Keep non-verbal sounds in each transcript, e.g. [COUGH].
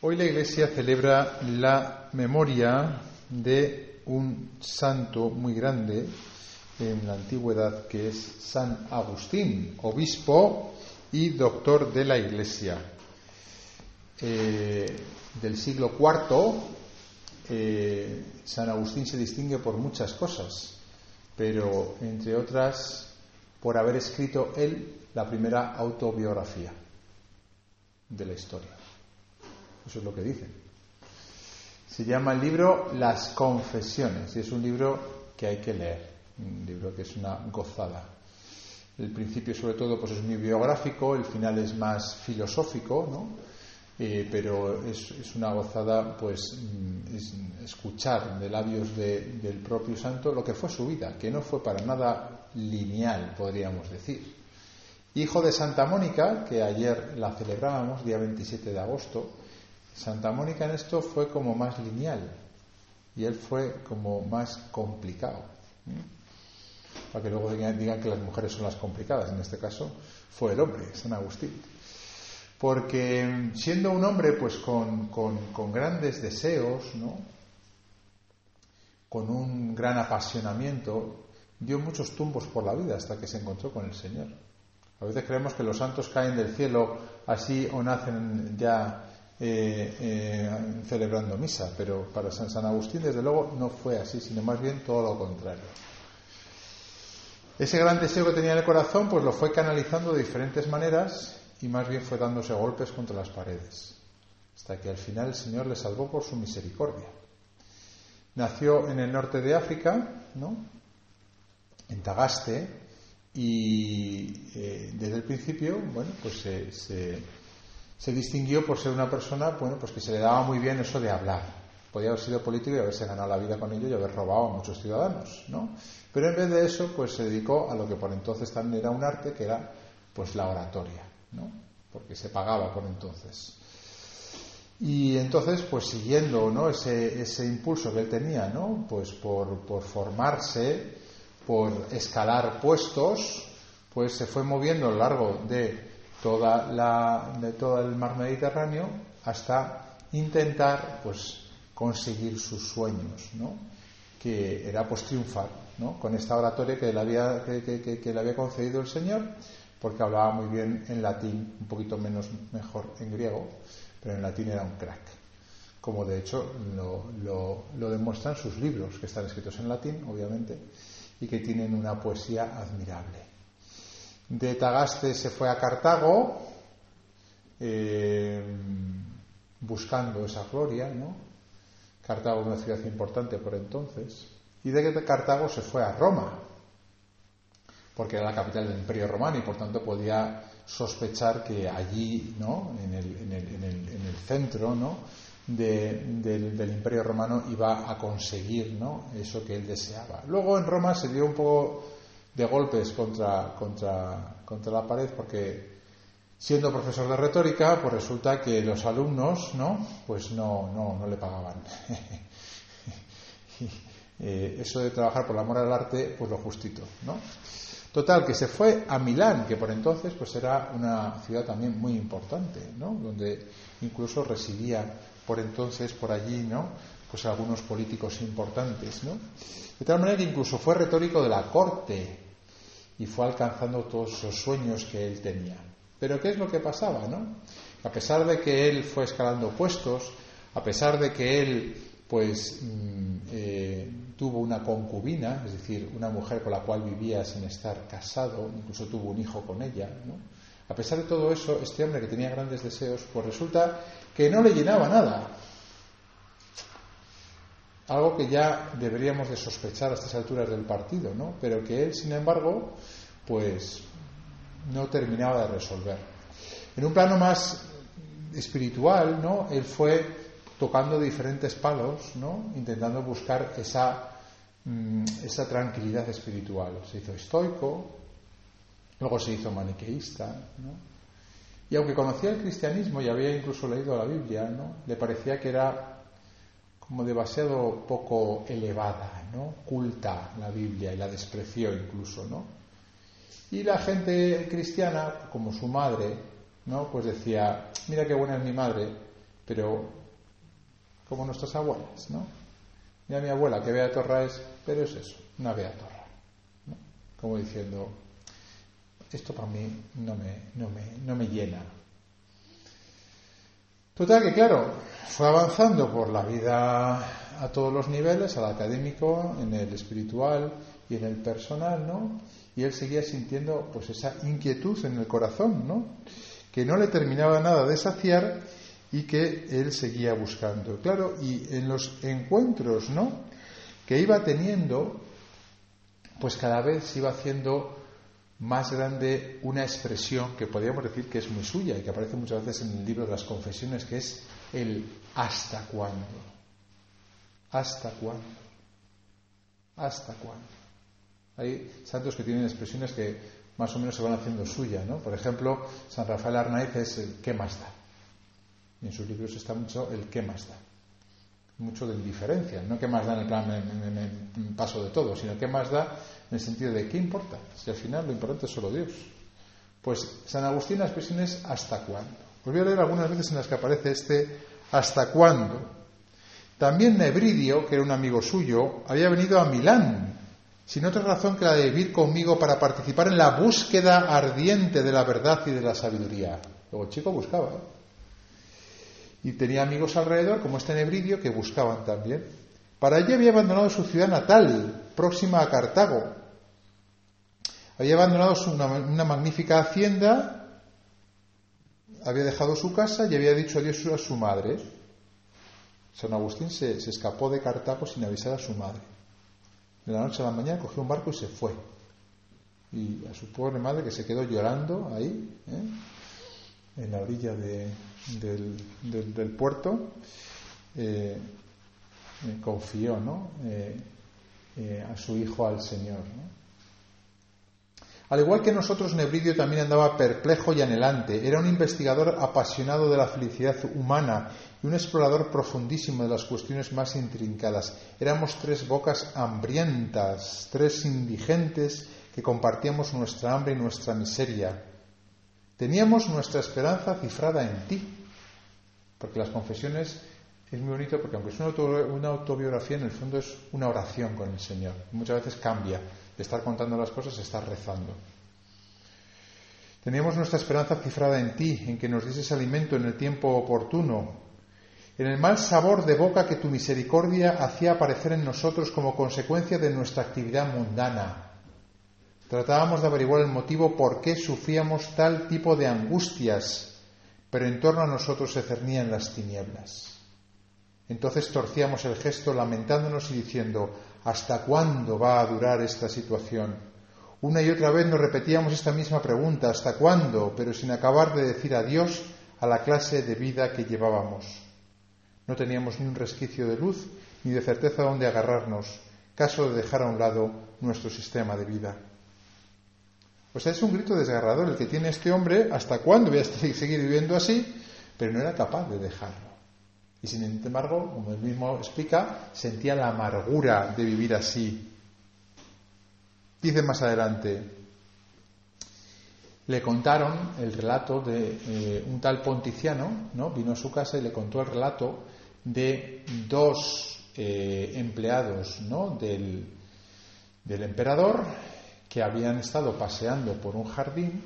Hoy la Iglesia celebra la memoria de un santo muy grande en la antigüedad que es San Agustín, obispo y doctor de la Iglesia. Eh, del siglo IV, eh, San Agustín se distingue por muchas cosas, pero entre otras por haber escrito él la primera autobiografía de la historia. Eso es lo que dicen. Se llama el libro Las Confesiones y es un libro que hay que leer, un libro que es una gozada. El principio, sobre todo, pues es muy biográfico, el final es más filosófico, ¿no? Eh, pero es, una gozada, pues, mm, escuchar de labios del propio santo lo que fue su vida, que no fue para nada lineal, podríamos decir. Hijo de Santa Mónica, que ayer la celebrábamos, día 27 de agosto, Santa Mónica en esto fue como más lineal y él fue como más complicado. Para que luego digan, que las mujeres son las complicadas. En este caso fue el hombre, San Agustín. Porque siendo un hombre pues con, con grandes deseos, ¿no? con un gran apasionamiento, dio muchos tumbos por la vida hasta que se encontró con el Señor. A veces creemos que los santos caen del cielo así o nacen ya eh, eh, celebrando misa, pero para San, Agustín desde luego no fue así, sino más bien todo lo contrario. Ese gran deseo que tenía en el corazón, pues lo fue canalizando de diferentes maneras y más bien fue dándose golpes contra las paredes, hasta que al final el Señor le salvó por su misericordia. Nació en el norte de África, ¿no? en Tagaste, y eh, desde el principio, bueno, pues se distinguió por ser una persona, bueno, pues que se le daba muy bien eso de hablar. Podía haber sido político y haberse ganado la vida con ello y haber robado a muchos ciudadanos, ¿no? Pero en vez de eso, pues se dedicó a lo que por entonces también era un arte, que era, pues, la oratoria, ¿no? Porque se pagaba por entonces. Y entonces, pues siguiendo ¿no? ese, ese impulso que él tenía, ¿no? Pues por, por formarse, por escalar puestos, pues se fue moviendo a lo largo de toda la, de todo el mar Mediterráneo hasta intentar pues conseguir sus sueños, ¿no? que era pues triunfar ¿no? con esta oratoria que le, había, que, le había concedido el Señor, porque hablaba muy bien en latín, un poquito menos mejor en griego, pero en latín era un crack, como de hecho lo, lo, lo demuestran sus libros, que están escritos en latín, obviamente, y que tienen una poesía admirable de Tagaste se fue a Cartago eh, buscando esa gloria, ¿no? Cartago una ciudad importante por entonces. Y de Cartago se fue a Roma, porque era la capital del Imperio Romano y por tanto podía sospechar que allí, ¿no? en, el, en, el, en, el, centro ¿no? del, del, Imperio Romano, iba a conseguir ¿no? eso que él deseaba. Luego en Roma se dio un poco de golpes contra, contra, contra la pared porque siendo profesor de retórica, pues resulta que los alumnos, ¿no? Pues no, no, no le pagaban. [LAUGHS] Eh, eso de trabajar por la amor al arte, pues lo justito, ¿no? Total, que se fue a Milán, que por entonces pues era una ciudad también muy importante, ¿no? Donde incluso residían por entonces por allí, ¿no? Pues algunos políticos importantes, ¿no? De tal manera que incluso fue retórico de la corte y fue alcanzando todos esos sueños que él tenía. Pero ¿qué es lo que pasaba, no? A pesar de que él fue escalando puestos, a pesar de que él pues mm, eh, tuvo una concubina, es decir, una mujer con la cual vivía sin estar casado, incluso tuvo un hijo con ella, ¿no? A pesar de todo eso, este hombre que tenía grandes deseos, pues resulta que no le llenaba nada. Algo que ya deberíamos de sospechar a estas alturas del partido, ¿no? Pero que él, sin embargo, pues no terminaba de resolver. En un plano más espiritual, ¿no? Él fue tocando diferentes palos, ¿no? Intentando buscar esa, mm, esa tranquilidad espiritual. Se hizo estoico, luego se hizo maniqueísta, ¿no? Y aunque conocía el cristianismo y había incluso leído la Biblia, ¿no? Le parecía que era como demasiado poco elevada, ¿no? Culta la Biblia y la despreció incluso, ¿no? Y la gente cristiana, como su madre, ¿no? Pues decía, mira qué buena es mi madre, pero como nuestras abuelas, ¿no? Mira mi abuela, que vea torra es, pero es eso, una vea torra. ¿no? Como diciendo, esto para mí no me, no me, no me llena. Total que claro, fue avanzando por la vida a todos los niveles, al académico, en el espiritual y en el personal, ¿no? Y él seguía sintiendo pues esa inquietud en el corazón, ¿no? Que no le terminaba nada de saciar y que él seguía buscando. Claro, y en los encuentros, ¿no? Que iba teniendo, pues cada vez iba haciendo más grande una expresión que podríamos decir que es muy suya y que aparece muchas veces en el libro de las confesiones, que es el hasta cuándo. ¿Hasta cuándo? ¿Hasta cuándo? Hay santos que tienen expresiones que más o menos se van haciendo suya, ¿no? Por ejemplo, San Rafael Arnaiz es el ¿qué más da? Y en sus libros está mucho el qué más da. Mucho de indiferencia, no qué más da en el plan, paso de todo, sino qué más da en el sentido de qué importa, si al final lo importante es solo Dios. Pues San Agustín la expresión es hasta cuándo. Os voy a leer algunas veces en las que aparece este hasta cuándo. También Nebridio, que era un amigo suyo, había venido a Milán, sin otra razón que la de vivir conmigo para participar en la búsqueda ardiente de la verdad y de la sabiduría. Luego el chico buscaba. ¿eh? y tenía amigos alrededor, como este Nebridio, que buscaban también. Para allí había abandonado su ciudad natal, próxima a Cartago. Había abandonado una, magnífica hacienda, había dejado su casa y había dicho adiós a su madre. San Agustín se, escapó de Cartago sin avisar a su madre. De la noche a la mañana cogió un barco y se fue. Y a su pobre madre que se quedó llorando ahí, ¿eh? en la orilla de, del, puerto, eh, eh, confió ¿no? A su hijo al Señor. Al igual que nosotros, Nebridio también andaba perplejo y anhelante. Era un investigador apasionado de la felicidad humana y un explorador profundísimo de las cuestiones más intrincadas. Éramos tres bocas hambrientas, tres indigentes que compartíamos nuestra hambre y nuestra miseria. Teníamos nuestra esperanza cifrada en ti, porque las confesiones es muy bonito porque aunque es una autobiografía, en el fondo es una oración con el Señor. Muchas veces cambia de estar contando las cosas estar rezando. Teníamos nuestra esperanza cifrada en ti, en que nos dieses alimento en el tiempo oportuno, en el mal sabor de boca que tu misericordia hacía aparecer en nosotros como consecuencia de nuestra actividad mundana. Tratábamos de averiguar el motivo por qué sufríamos tal tipo de angustias pero en torno a nosotros se cernían las tinieblas. Entonces torcíamos el gesto lamentándonos y diciendo, ¿hasta cuándo va a durar esta situación? Una y otra vez nos repetíamos esta misma pregunta, ¿hasta cuándo? pero sin acabar de decir adiós a la clase de vida que llevábamos. No teníamos ni un resquicio de luz ni de certeza donde agarrarnos, caso de dejar a un lado nuestro sistema de vida. O sea, es un grito desgarrador el que tiene este hombre, ¿hasta cuándo voy a [LAUGHS] seguir viviendo así? Pero no era capaz de dejarlo. Y sin embargo, como él mismo explica, sentía la amargura de vivir así. Dice más adelante, le contaron el relato de eh, un tal Ponticiano, ¿no? Vino a su casa y le contó el relato de dos eh, empleados, ¿no? Del, del emperador que habían estado paseando por un jardín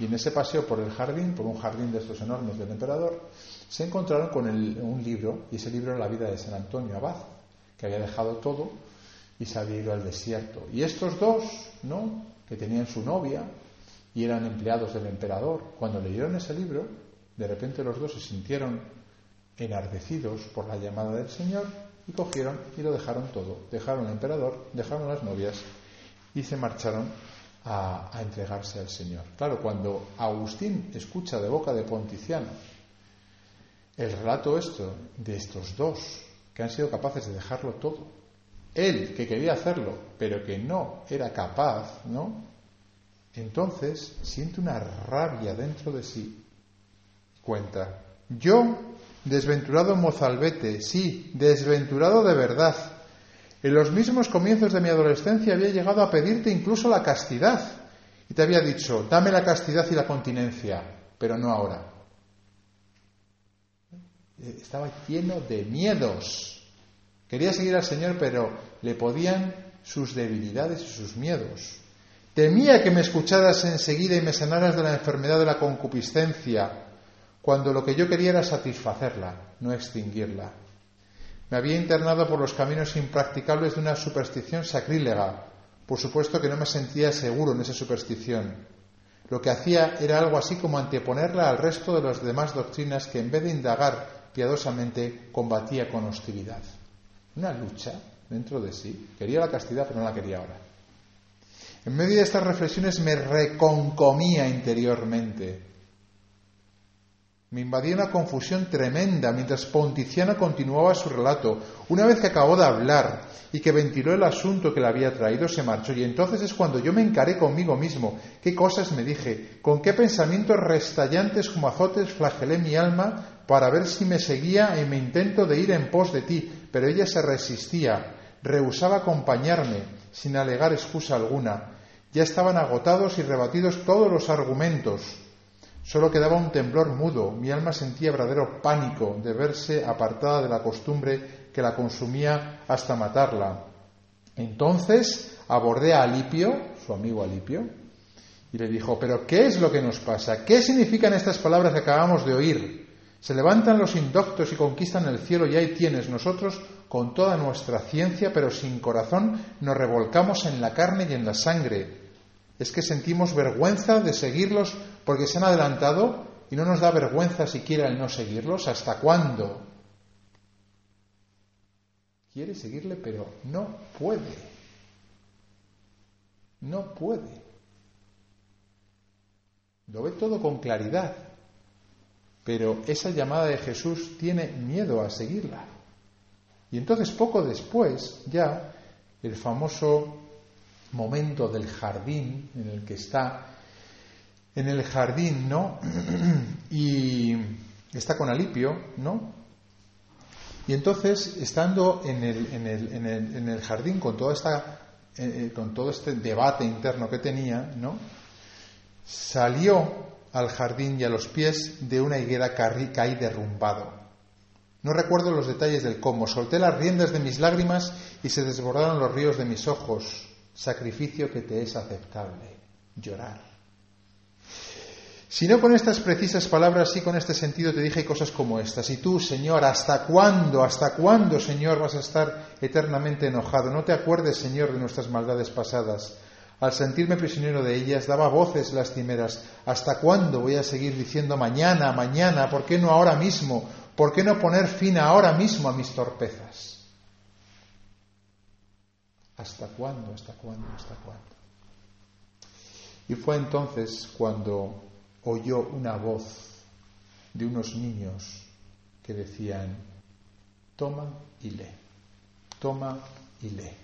y en ese paseo por el jardín, por un jardín de estos enormes del emperador, se encontraron con un libro, y ese libro era la vida de San Antonio Abad, que había dejado todo y se había ido al desierto. Y estos dos, ¿no? que tenían su novia y eran empleados del emperador, cuando leyeron ese libro, de repente los dos se sintieron enardecidos por la llamada del Señor y cogieron y lo dejaron todo. Dejaron al emperador, dejaron las novias y se marcharon a, entregarse al Señor. Claro, cuando Agustín escucha de boca de Ponticiano el relato esto de estos dos que han sido capaces de dejarlo todo, él que quería hacerlo, pero que no era capaz, ¿no? Entonces siente una rabia dentro de sí. Cuenta, yo, desventurado mozalbete, sí, desventurado de verdad, en los mismos comienzos de mi adolescencia había llegado a pedirte incluso la castidad. Y te había dicho, dame la castidad y la continencia, pero no ahora. eh, estaba lleno de miedos. Quería seguir al Señor, pero le podían sus debilidades y sus miedos. Temía que me escucharas enseguida y me sanaras de la enfermedad de la concupiscencia, cuando lo que yo quería era satisfacerla, no extinguirla. Me había internado por los caminos impracticables de una superstición sacrílega. Por supuesto que no me sentía seguro en esa superstición. Lo que hacía era algo así como anteponerla al resto de las demás doctrinas que en vez de indagar piadosamente combatía con hostilidad. Una lucha dentro de sí. Quería la castidad, pero no la quería ahora. En medio de estas reflexiones me reconcomía interiormente. Me invadía una confusión tremenda mientras Ponticiana continuaba su relato. Una vez que acabó de hablar y que ventiló el asunto que le había traído, se marchó. Y entonces es cuando yo me encaré conmigo mismo. ¿Qué cosas me dije? ¿Con qué pensamientos restallantes como azotes flagelé mi alma para ver si me seguía en mi intento de ir en pos de ti? Pero ella se resistía, rehusaba acompañarme, sin alegar excusa alguna. Ya estaban agotados y rebatidos todos los argumentos. Solo quedaba un temblor mudo. Mi alma sentía verdadero pánico de verse apartada de la costumbre que la consumía hasta matarla. Entonces abordé a Alipio, su amigo Alipio, y le dijo, pero ¿qué es lo que nos pasa? ¿Qué significan estas palabras que acabamos de oír? Se levantan los indoctos y conquistan el cielo y ahí tienes nosotros, con toda nuestra ciencia, pero sin corazón, nos revolcamos en la carne y en la sangre. Es que sentimos vergüenza de seguirlos porque se han adelantado y no nos da vergüenza siquiera el no seguirlos. ¿Hasta cuándo? Quiere seguirle, pero no puede. No puede. Lo ve todo con claridad, pero esa llamada de Jesús tiene miedo a seguirla. Y entonces poco después, ya, el famoso momento del jardín en el que está en el jardín, ¿no? [CLEARS THROAT] y está con Alipio, ¿no? Y entonces, estando en el, en el, en el, en el jardín con toda esta eh, eh, con todo este debate interno que tenía, ¿no? Salió al jardín y a los pies de una higuera caí derrumbado. No recuerdo los detalles del cómo. Solté las riendas de mis lágrimas y se desbordaron los ríos de mis ojos. Sacrificio que te es aceptable. Llorar. Si no con estas precisas palabras, sí con este sentido te dije cosas como estas. Y tú, Señor, ¿hasta cuándo, hasta cuándo, Señor, vas a estar eternamente enojado? No te acuerdes, Señor, de nuestras maldades pasadas. Al sentirme prisionero de ellas, daba voces lastimeras. ¿Hasta cuándo voy a seguir diciendo mañana, mañana? ¿Por qué no ahora mismo? ¿Por qué no poner fin ahora mismo a mis torpezas? ¿Hasta cuándo, hasta cuándo, hasta cuándo? Y fue entonces cuando oyó una voz de unos niños que decían, toma y lee, toma y lee.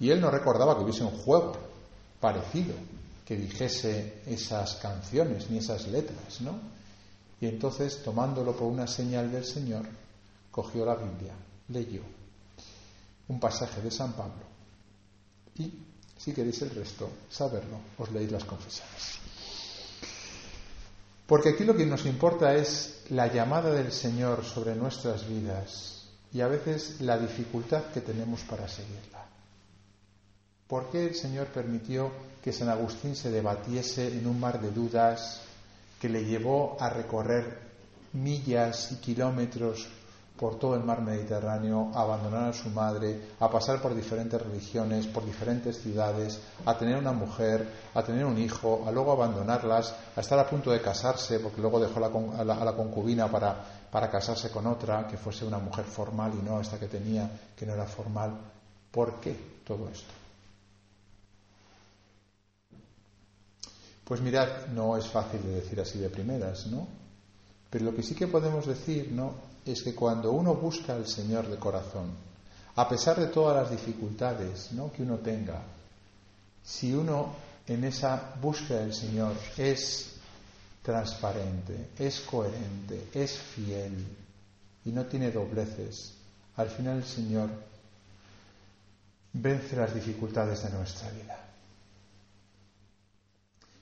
Y él no recordaba que hubiese un juego parecido que dijese esas canciones ni esas letras, ¿no? Y entonces, tomándolo por una señal del Señor, cogió la Biblia, leyó un pasaje de San Pablo y, si queréis el resto, saberlo, os leéis las confesiones. Porque aquí lo que nos importa es la llamada del Señor sobre nuestras vidas y a veces la dificultad que tenemos para seguirla. ¿Por qué el Señor permitió que San Agustín se debatiese en un mar de dudas que le llevó a recorrer millas y kilómetros por todo el mar Mediterráneo, a abandonar a su madre, a pasar por diferentes religiones, por diferentes ciudades, a tener una mujer, a tener un hijo, a luego abandonarlas, a estar a punto de casarse, porque luego dejó a, la, concubina para, para casarse con otra, que fuese una mujer formal y no esta que tenía, que no era formal. ¿Por qué todo esto? Pues mirad, no es fácil de decir así de primeras, ¿no? Pero lo que sí que podemos decir, ¿no? Es que cuando uno busca al Señor de corazón, a pesar de todas las dificultades que uno tenga, si uno en esa búsqueda del Señor es transparente, es coherente, es fiel y no tiene dobleces, al final el Señor vence las dificultades de nuestra vida.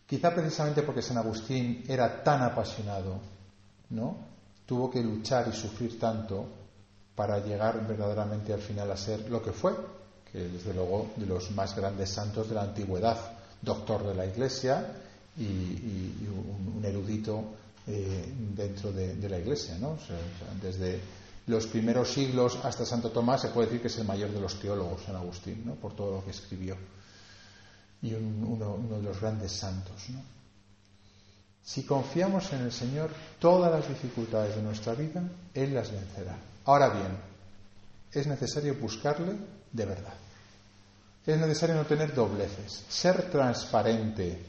Quizá precisamente porque San Agustín era tan apasionado, ¿no? Tuvo que luchar y sufrir tanto para llegar verdaderamente al final a ser lo que fue, que desde luego de los más grandes santos de la antigüedad, doctor de la Iglesia y, un, erudito eh, dentro de, la Iglesia. ¿no? desde los primeros siglos hasta Santo Tomás se puede decir que es el mayor de los teólogos, San Agustín, ¿no? por todo lo que escribió. Y uno, uno, de los grandes santos. ¿no? Si confiamos en el Señor, todas las dificultades de nuestra vida, Él las vencerá. Ahora bien, es necesario buscarle de verdad. Es necesario no tener dobleces, ser transparente,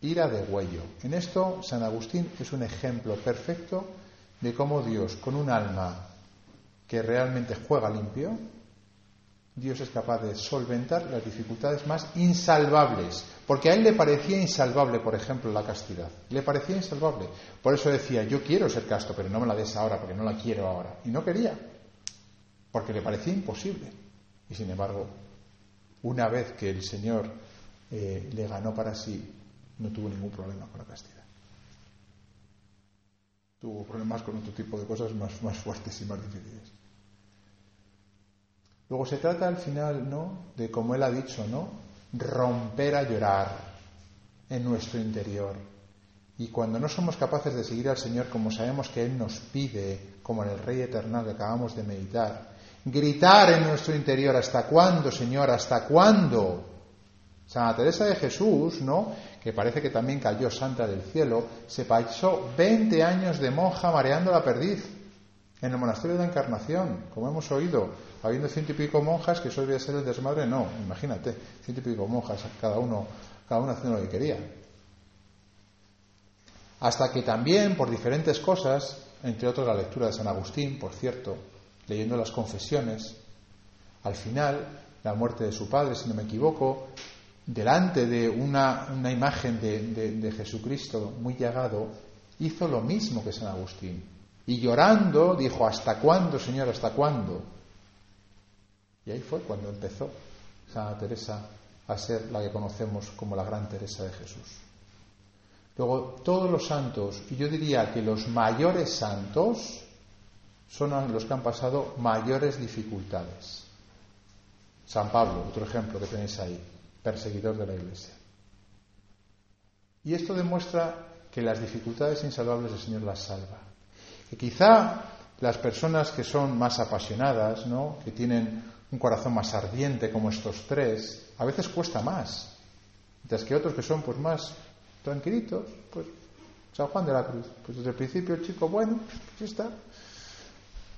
ir a degüello. En esto, San Agustín es un ejemplo perfecto de cómo Dios, con un alma que realmente juega limpio, Dios es capaz de solventar las dificultades más insalvables. Porque a él le parecía insalvable, por ejemplo, la castidad. Le parecía insalvable. Por eso decía, yo quiero ser casto, pero no me la des ahora, porque no la quiero ahora. Y no quería, porque le parecía imposible. Y sin embargo, una vez que el Señor eh, le ganó para sí, no tuvo ningún problema con la castidad. Tuvo problemas con otro tipo de cosas más, más fuertes y más difíciles. Luego se trata al final, ¿no? De como él ha dicho, ¿no? Romper a llorar en nuestro interior. Y cuando no somos capaces de seguir al Señor como sabemos que Él nos pide, como en el Rey Eterno que acabamos de meditar, gritar en nuestro interior, ¿hasta cuándo, Señor? ¿Hasta cuándo? Santa Teresa de Jesús, ¿no? Que parece que también cayó santa del cielo, se pasó 20 años de monja mareando la perdiz en el monasterio de la Encarnación, como hemos oído, habiendo ciento y pico monjas, que eso debía ser el desmadre, no, imagínate, ciento y pico monjas, cada uno, cada uno haciendo lo que quería. Hasta que también, por diferentes cosas, entre otras la lectura de San Agustín, por cierto, leyendo las confesiones, al final, la muerte de su padre, si no me equivoco, delante de una, imagen de, de Jesucristo muy llagado, hizo lo mismo que San Agustín. Y llorando dijo, ¿hasta cuándo, Señor? ¿Hasta cuándo? Y ahí fue cuando empezó Santa Teresa a ser la que conocemos como la Gran Teresa de Jesús. Luego, todos los santos, y yo diría que los mayores santos, son los que han pasado mayores dificultades. San Pablo, otro ejemplo que tenéis ahí, perseguidor de la Iglesia. Y esto demuestra que las dificultades insalvables el Señor las salva. Y quizá las personas que son más apasionadas, ¿no? que tienen un corazón más ardiente como estos tres, a veces cuesta más. Mientras que otros que son pues más tranquilitos, pues San Juan de la Cruz, pues desde el principio el chico, bueno, pues está.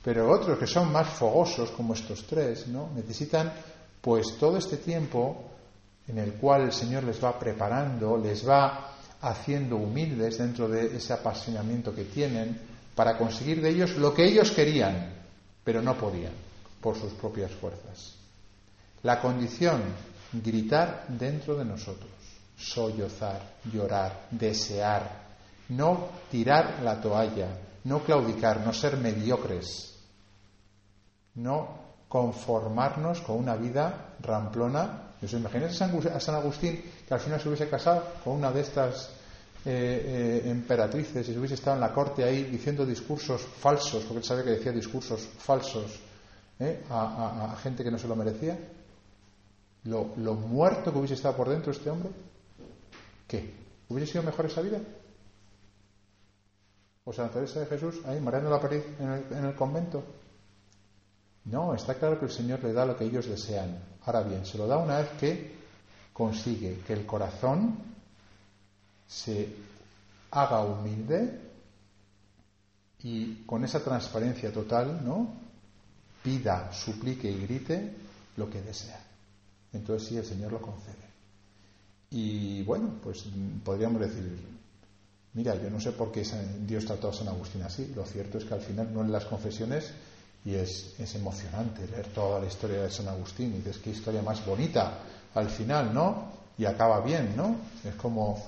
Pero otros que son más fogosos como estos tres. Necesitan pues todo este tiempo en el cual el Señor les va preparando, les va haciendo humildes dentro de ese apasionamiento que tienen para conseguir de ellos lo que ellos querían, pero no podían por sus propias fuerzas. La condición, gritar dentro de nosotros, sollozar, llorar, desear, no tirar la toalla, no claudicar, no ser mediocres, no conformarnos con una vida ramplona. ¿Os imagináis a San Agustín que al final se hubiese casado con una de estas eh, eh, emperatrices y se hubiese estado en la corte ahí diciendo discursos falsos, porque él sabe que decía discursos falsos ¿eh? a, gente que no se lo merecía? Lo, ¿Lo muerto que hubiese estado por dentro este hombre? ¿Qué? ¿Hubiese sido mejor esa vida? ¿O Santa Teresa de Jesús ahí mareando la pared en el, en el convento? No, está claro que el Señor le da lo que ellos desean. Ahora bien, se lo da una vez que consigue que el corazón se haga humilde y con esa transparencia total, ¿no? pida, suplique y grite lo que desea. Entonces sí, el Señor lo concede. Y bueno, pues podríamos decir, mira, yo no sé por qué Dios trató a San Agustín así. Lo cierto es que al final no en las confesiones y es, es emocionante leer toda la historia de San Agustín y dices, qué historia más bonita al final, ¿no? Y acaba bien, ¿no? Es como,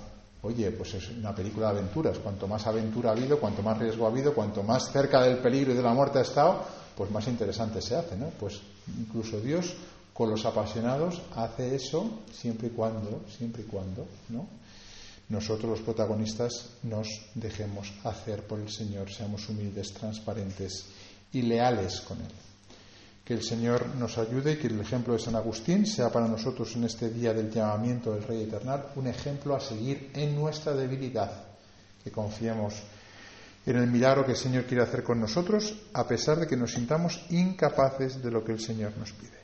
oye, pues es una película de aventuras. Cuanto más aventura ha habido, cuanto más riesgo ha habido, cuanto más cerca del peligro y de la muerte ha estado, pues más interesante se hace, ¿no? Pues incluso Dios con los apasionados hace eso siempre y cuando, siempre y cuando, ¿no? nosotros los protagonistas nos dejemos hacer por el Señor, seamos humildes, transparentes y leales con Él. Que el Señor nos ayude y que el ejemplo de San Agustín sea para nosotros en este día del llamamiento del Rey Eternal un ejemplo a seguir en nuestra debilidad, que confiemos en el milagro que el Señor quiere hacer con nosotros, a pesar de que nos sintamos incapaces de lo que el Señor nos pide.